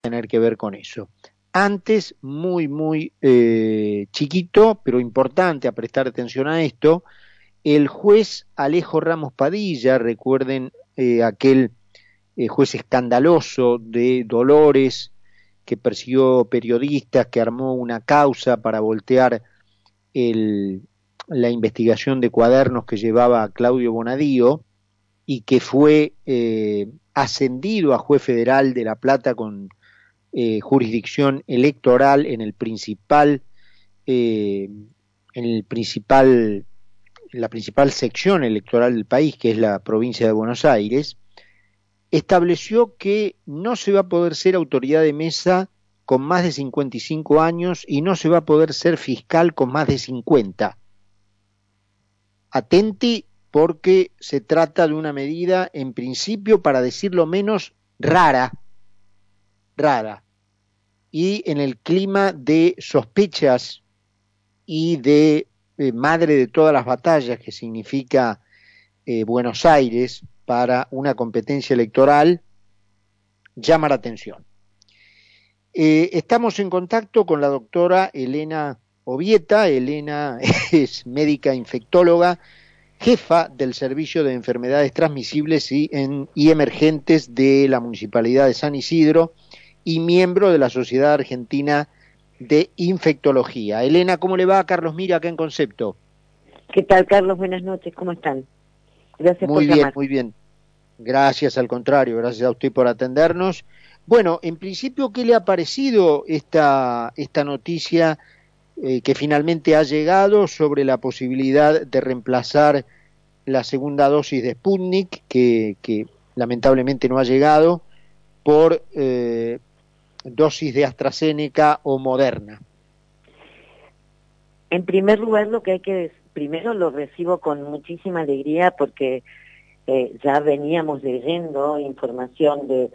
tener que ver con eso. Antes, muy, muy eh, chiquito, pero importante a prestar atención a esto, el juez Alejo Ramos Padilla, recuerden eh, aquel eh, juez escandaloso de Dolores que persiguió periodistas, que armó una causa para voltear el, la investigación de cuadernos que llevaba Claudio Bonadío y que fue ascendido a juez federal de La Plata con eh, jurisdicción electoral en el principal, eh, en el principal, la principal sección electoral del país, que es la provincia de Buenos Aires, estableció que no se va a poder ser autoridad de mesa con más de 55 años y no se va a poder ser fiscal con más de 50. Atenti porque se trata de una medida, en principio, para decirlo menos, rara, rara. Y en el clima de sospechas y de eh, madre de todas las batallas que significa eh, Buenos Aires para una competencia electoral, llama la atención. Eh, estamos en contacto con la doctora Elena Ovieta. Elena es médica infectóloga, jefa del Servicio de Enfermedades Transmisibles y, y Emergentes de la Municipalidad de San Isidro y miembro de la Sociedad Argentina de Infectología. Elena, ¿cómo le va? Carlos Mira, acá en Concepto. ¿Qué tal, Carlos? Buenas noches, ¿cómo están? Gracias muy bien, muy bien. Gracias, al contrario, gracias a usted por atendernos. Bueno, en principio, ¿qué le ha parecido esta, esta noticia eh, que finalmente ha llegado sobre la posibilidad de reemplazar la segunda dosis de Sputnik, que, que lamentablemente no ha llegado, por eh, dosis de AstraZeneca o Moderna? En primer lugar, lo que hay que primero lo recibo con muchísima alegría porque eh, ya veníamos leyendo información de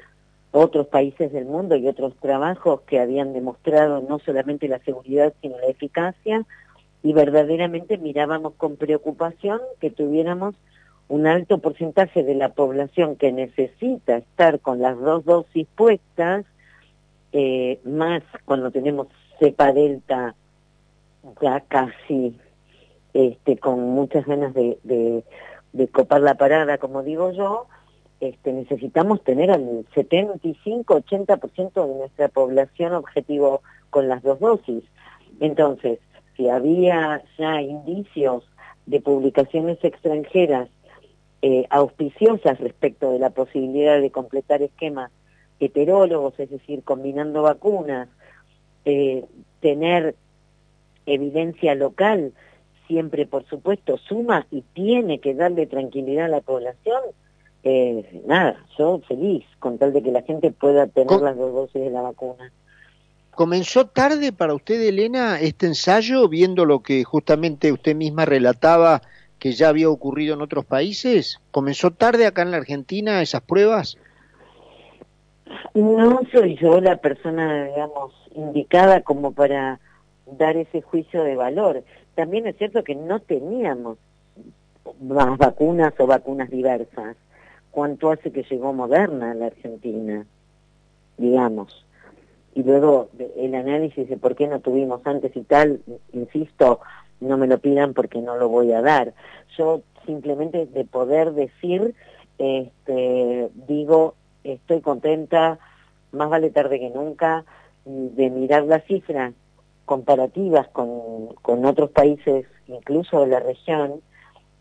otros países del mundo y otros trabajos que habían demostrado no solamente la seguridad sino la eficacia y verdaderamente mirábamos con preocupación que tuviéramos un alto porcentaje de la población que necesita estar con las dos dosis puestas eh, más cuando tenemos cepa delta ya casi este, con muchas ganas de, copar la parada, como digo yo, este, necesitamos tener al 75-80% de nuestra población objetivo con las dos dosis. Entonces, si había ya indicios de publicaciones extranjeras eh, auspiciosas respecto de la posibilidad de completar esquemas heterólogos, es decir, combinando vacunas, eh, tener evidencia local, siempre por supuesto suma y tiene que darle tranquilidad a la población, eh, nada, yo feliz con tal de que la gente pueda tener las dos dosis de la vacuna. ¿Comenzó tarde para usted, Elena, este ensayo, viendo lo que justamente usted misma relataba que ya había ocurrido en otros países? ¿Comenzó tarde acá en la Argentina esas pruebas? No soy yo la persona, digamos, indicada como para dar ese juicio de valor. También es cierto que no teníamos más vacunas o vacunas diversas. ¿Cuánto hace que llegó Moderna a la Argentina? Digamos. Y luego el análisis de por qué no tuvimos antes y tal, insisto, no me lo pidan porque no lo voy a dar. Yo simplemente de poder decir, este, digo, estoy contenta, más vale tarde que nunca, de mirar las cifras comparativas con, con otros países, incluso de la región,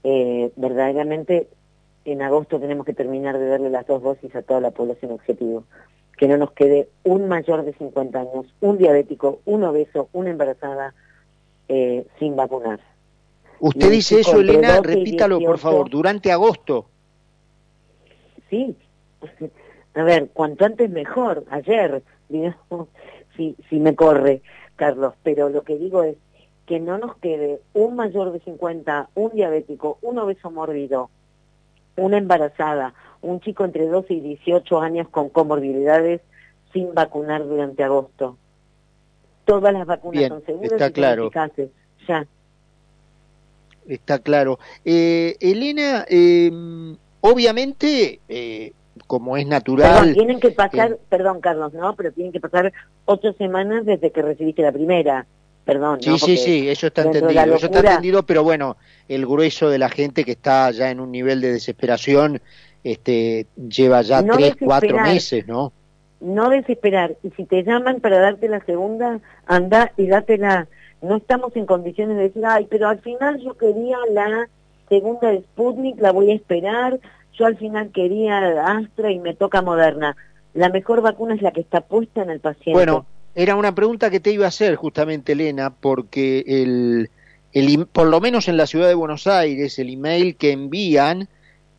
eh, verdaderamente en agosto tenemos que terminar de darle las dos dosis a toda la población objetivo. Que no nos quede un mayor de 50 años, un diabético, un obeso, una embarazada eh, sin vacunar. Usted dice eso, Elena, repítalo por favor, durante agosto. Sí, a ver, cuanto antes mejor, ayer, digamos, si, si me corre, Carlos, pero lo que digo es que no nos quede un mayor de 50, un diabético, un obeso mórbido, una embarazada, un chico entre 12 y 18 años con comorbilidades sin vacunar durante agosto. Todas las vacunas son seguras está y claro. eficaces. Ya. Está claro. Eh, Elena, em, obviamente eh, como es natural. tienen que pasar, perdón Carlos, no, pero tienen que pasar ocho semanas desde que recibiste la primera. Perdón. Sí, sí, sí, eso está entendido, eso está entendido, pero bueno, el grueso de la gente que está ya en un nivel de desesperación, este, lleva ya tres, cuatro meses, ¿no? No desesperar, y si te llaman para darte la segunda, anda y dátela. No estamos en condiciones de decir, ay, pero al final yo quería la segunda de Sputnik, la voy a esperar, yo al final quería Astra y me toca Moderna. La mejor vacuna es la que está puesta en el paciente. Bueno, era una pregunta que te iba a hacer justamente, Elena, porque el, el, por lo menos en la ciudad de Buenos Aires, el email que envían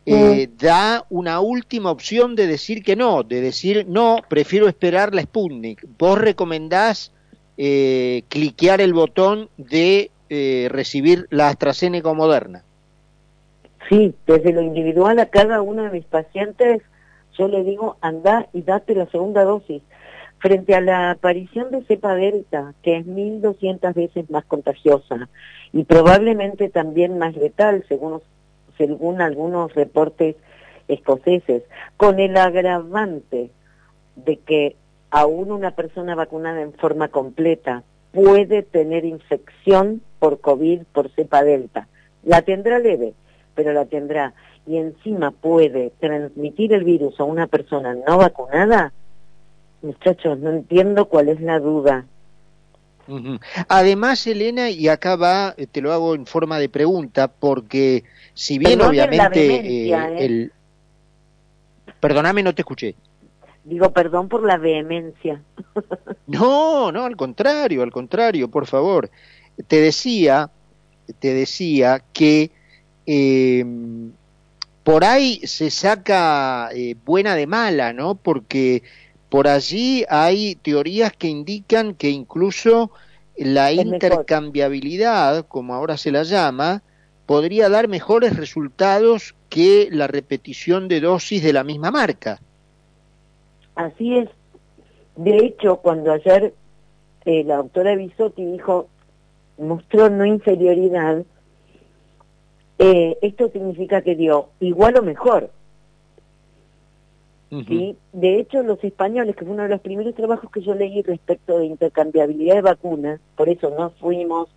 eh, mm. da una última opción de decir que no, de decir no, prefiero esperar la Sputnik. ¿Vos recomendás eh, cliquear el botón de eh, recibir la AstraZeneca o Moderna? Sí, desde lo individual a cada uno de mis pacientes, yo le digo, anda y date la segunda dosis. Frente a la aparición de cepa delta, que es 1.200 veces más contagiosa y probablemente también más letal, según, algunos reportes escoceses, con el agravante de que aún una persona vacunada en forma completa puede tener infección por COVID, por cepa delta. La tendrá leve, pero la tendrá, y encima puede transmitir el virus a una persona no vacunada, muchachos, no entiendo cuál es la duda. Además, Elena, y acá va, eh, te lo hago en forma de pregunta, porque si bien obviamente eh, ¿eh? el... Perdóname, no te escuché. Digo, perdón por la vehemencia. no, no, al contrario, al contrario, por favor. Te decía, te decía que eh, por ahí se saca eh, buena de mala, ¿no? Porque por allí hay teorías que indican que incluso la intercambiabilidad, como ahora se la llama, podría dar mejores resultados que la repetición de dosis de la misma marca. Así es. De hecho, cuando ayer eh, la doctora Bisotti dijo, mostró no inferioridad, eh, esto significa que dio igual o mejor. ¿sí? De hecho, los españoles, que fue uno de los primeros trabajos que yo leí respecto de intercambiabilidad de vacunas, por eso no fuimos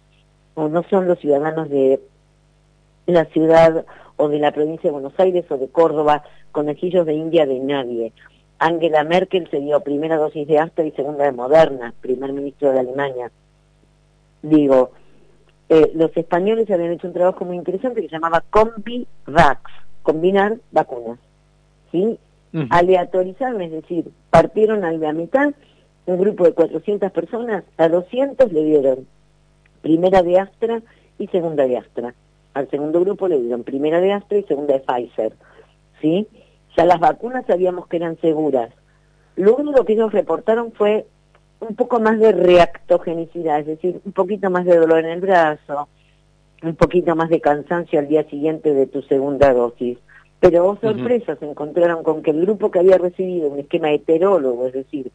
o no son los ciudadanos de la ciudad o de la provincia de Buenos Aires o de Córdoba, conejillos de India de nadie. Angela Merkel se dio primera dosis de Astra y segunda de Moderna, primer ministro de Alemania. Digo, eh, los españoles habían hecho un trabajo muy interesante que se llamaba CombiVax, combinar vacunas. ¿sí? Aleatorizaron, es decir, partieron a la mitad, un grupo de 400 personas, a 200 le dieron primera de Astra y segunda de Astra. Al segundo grupo le dieron primera de Astra y segunda de Pfizer. ¿sí? Ya las vacunas sabíamos que eran seguras. Lo único que ellos reportaron fue un poco más de reactogenicidad, es decir, un poquito más de dolor en el brazo, un poquito más de cansancio al día siguiente de tu segunda dosis. Pero oh sorpresa, se encontraron con que el grupo que había recibido un esquema heterólogo, es decir,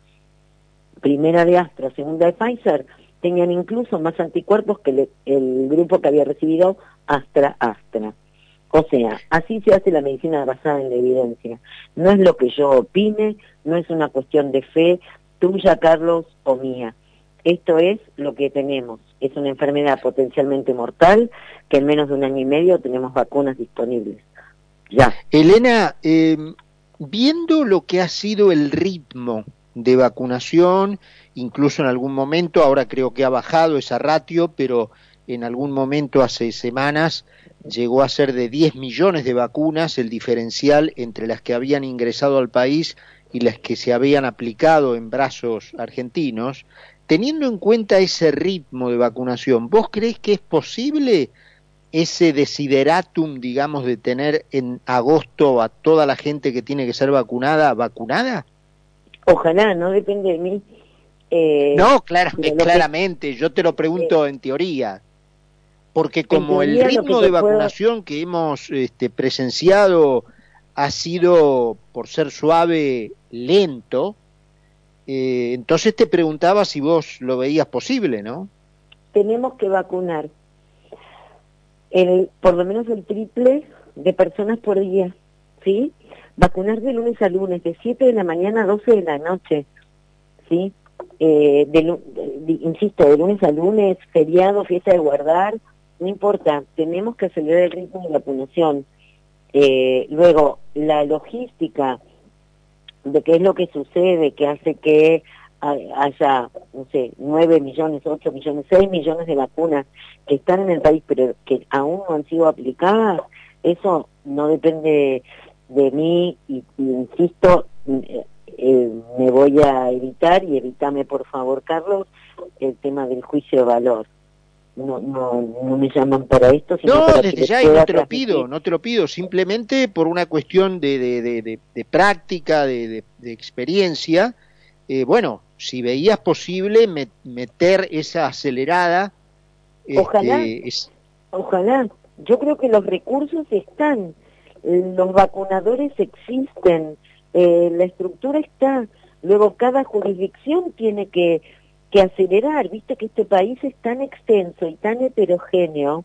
primera de Astra, segunda de Pfizer, tenían incluso más anticuerpos que el grupo que había recibido Astra-Astra. O sea, así se hace la medicina basada en la evidencia. No es lo que yo opine, no es una cuestión de fe, tuya, Carlos, o mía. Esto es lo que tenemos. Es una enfermedad potencialmente mortal que en menos de un año y medio tenemos vacunas disponibles. Ya. Elena, eh, viendo lo que ha sido el ritmo de vacunación, incluso en algún momento, ahora creo que ha bajado esa ratio, pero en algún momento hace semanas llegó a ser de 10 millones de vacunas el diferencial entre las que habían ingresado al país y las que se habían aplicado en brazos argentinos, teniendo en cuenta ese ritmo de vacunación, ¿vos crees que es posible ese desideratum, digamos, de tener en agosto a toda la gente que tiene que ser vacunada, vacunada? Ojalá, no depende de mí. Eh, no, claramente, yo te lo pregunto en teoría, porque como el ritmo de vacunación que hemos este, presenciado ha sido, por ser suave, lento, eh, entonces te preguntaba si vos lo veías posible, ¿no? Tenemos que vacunar el, por lo menos el triple de personas por día. ¿sí? Vacunar de lunes a lunes, de 7 de la mañana a 12 de la noche, ¿sí? Eh, insisto, de lunes a lunes, feriado, fiesta de guardar, no importa, tenemos que acelerar el ritmo de vacunación. Eh, luego, la logística de qué es lo que sucede, que hace que haya, no sé, 9 millones, 8 millones, 6 millones de vacunas que están en el país pero que aún no han sido aplicadas, eso no depende de mí y, insisto, eh, eh, me voy a evitar y evítame por favor, Carlos, el tema del juicio de valor. No, no, no me llaman para esto. no, desde ya y no te lo pido, no te lo pido, simplemente por una cuestión de, de, de, de práctica, de, experiencia. Eh, bueno, si veías posible meter esa acelerada. Ojalá, este, ojalá. Yo creo que los recursos están, los vacunadores existen, eh, la estructura está. Luego cada jurisdicción tiene que, que acelerar. Viste que este país es tan extenso y tan heterogéneo,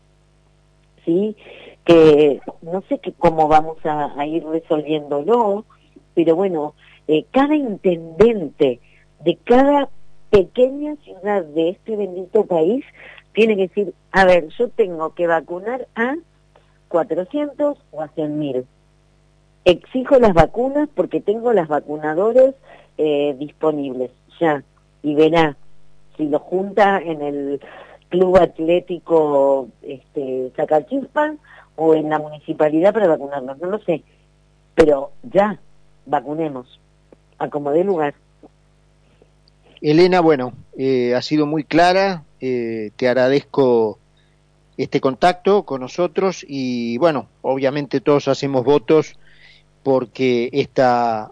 sí, que no sé que cómo vamos a, ir resolviéndolo, pero bueno, eh, cada intendente de cada pequeña ciudad de este bendito país tiene que decir, a ver, yo tengo que vacunar a 400 o a 100 mil. Exijo las vacunas porque tengo las vacunadores eh, disponibles, ya. Y verá, si lo junta en el club atlético este, o en la municipalidad para vacunarnos, no lo sé. Pero ya, vacunemos, acomodé lugar. Elena, bueno, eh, ha sido muy clara, eh, te agradezco este contacto con nosotros y bueno, obviamente todos hacemos votos porque esta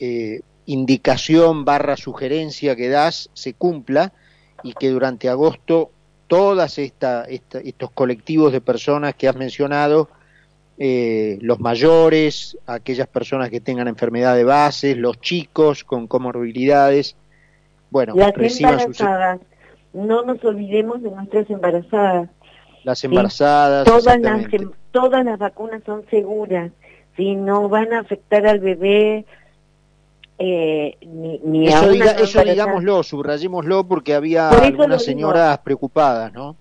eh, indicación barra sugerencia que das se cumpla y que durante agosto todas esta, estos colectivos de personas que has mencionado, los mayores, aquellas personas que tengan enfermedad de base, los chicos con comorbilidades, bueno, las embarazadas, no nos olvidemos de nuestras embarazadas. Las embarazadas. Todas, las, todas las vacunas son seguras, si no van a afectar al bebé. Eh, ni, ni eso, diga, eso digámoslo, subrayémoslo porque había algunas señoras preocupadas, ¿no?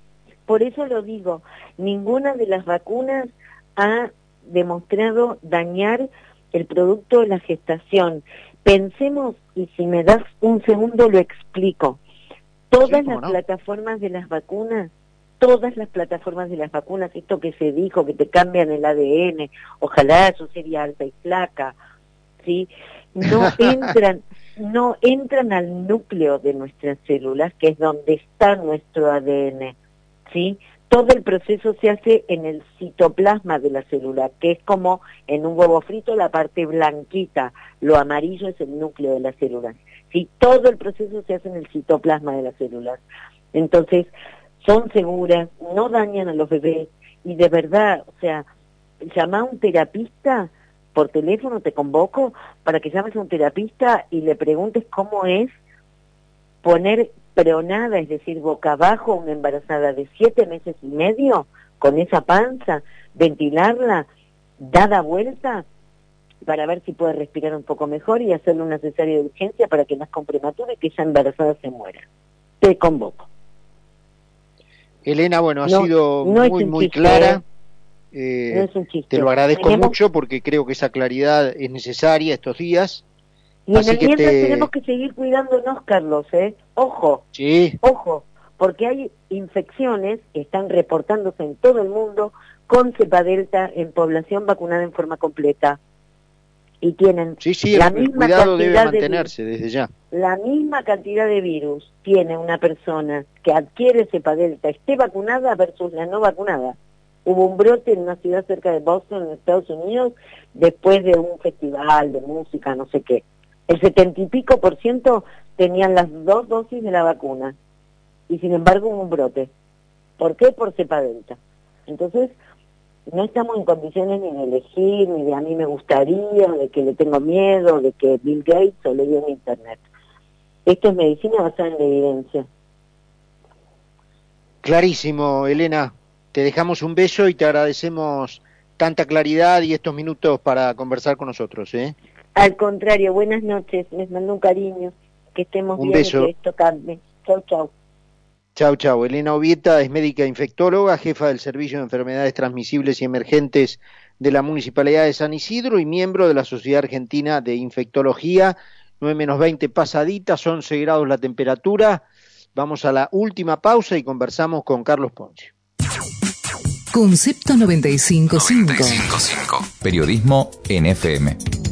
Por eso lo digo, ninguna de las vacunas ha demostrado dañar el producto de la gestación. Pensemos, y si me das un segundo lo explico, todas las plataformas de las vacunas, todas las plataformas de las vacunas, esto que se dijo, que te cambian el ADN, ojalá eso sería alta y flaca, ¿sí? No entran, no entran al núcleo de nuestras células, que es donde está nuestro ADN, ¿sí? todo el proceso se hace en el citoplasma de la célula, que es como en un huevo frito la parte blanquita, lo amarillo es el núcleo de las células. ¿sí? Todo el proceso se hace en el citoplasma de las células. Entonces, son seguras, no dañan a los bebés y de verdad, o sea, llama a un terapista por teléfono, te convoco para que llames a un terapista y le preguntes cómo es poner nada, es decir, boca abajo, una embarazada de siete meses y medio, con esa panza, ventilarla, dada vuelta, para ver si puede respirar un poco mejor y hacerle una cesárea de urgencia para que no con prematura y que esa embarazada se muera. Te convoco. Elena, bueno, ha sido muy, muy clara. ¿Eh? Te lo agradezco mucho porque creo que esa claridad es necesaria estos días. Y en el mientras tenemos que seguir cuidándonos, Carlos, ¿eh? Ojo, sí. ojo, porque hay infecciones que están reportándose en todo el mundo con cepa delta en población vacunada en forma completa. Y tienen sí, sí, la misma cuidado debe mantenerse desde ya. La misma cantidad de virus tiene una persona que adquiere cepa delta, esté vacunada versus la no vacunada. Hubo un brote en una ciudad cerca de Boston, en Estados Unidos, después de un festival de música, no sé qué el setenta y pico por ciento tenían las dos dosis de la vacuna y sin embargo hubo un brote. ¿Por qué? Por cepa delta. Entonces, no estamos en condiciones ni de elegir, ni de a mí me gustaría, de que le tengo miedo, de que Bill Gates o leí en Internet. Esto es medicina basada en la evidencia. Clarísimo, Elena. Te dejamos un beso y te agradecemos tanta claridad y estos minutos para conversar con nosotros. ¿eh? Al contrario, buenas noches, les mando un cariño, que estemos un bien beso. que esto cambie. Chau, chau. Chau, chau. Elena Ovieta es médica infectóloga, jefa del Servicio de Enfermedades Transmisibles y Emergentes de la Municipalidad de San Isidro y miembro de la Sociedad Argentina de Infectología. 9 menos 20 pasaditas, 11 grados la temperatura. Vamos a la última pausa y conversamos con Carlos Ponce. Concepto 95.5. 95.5. Periodismo NFM.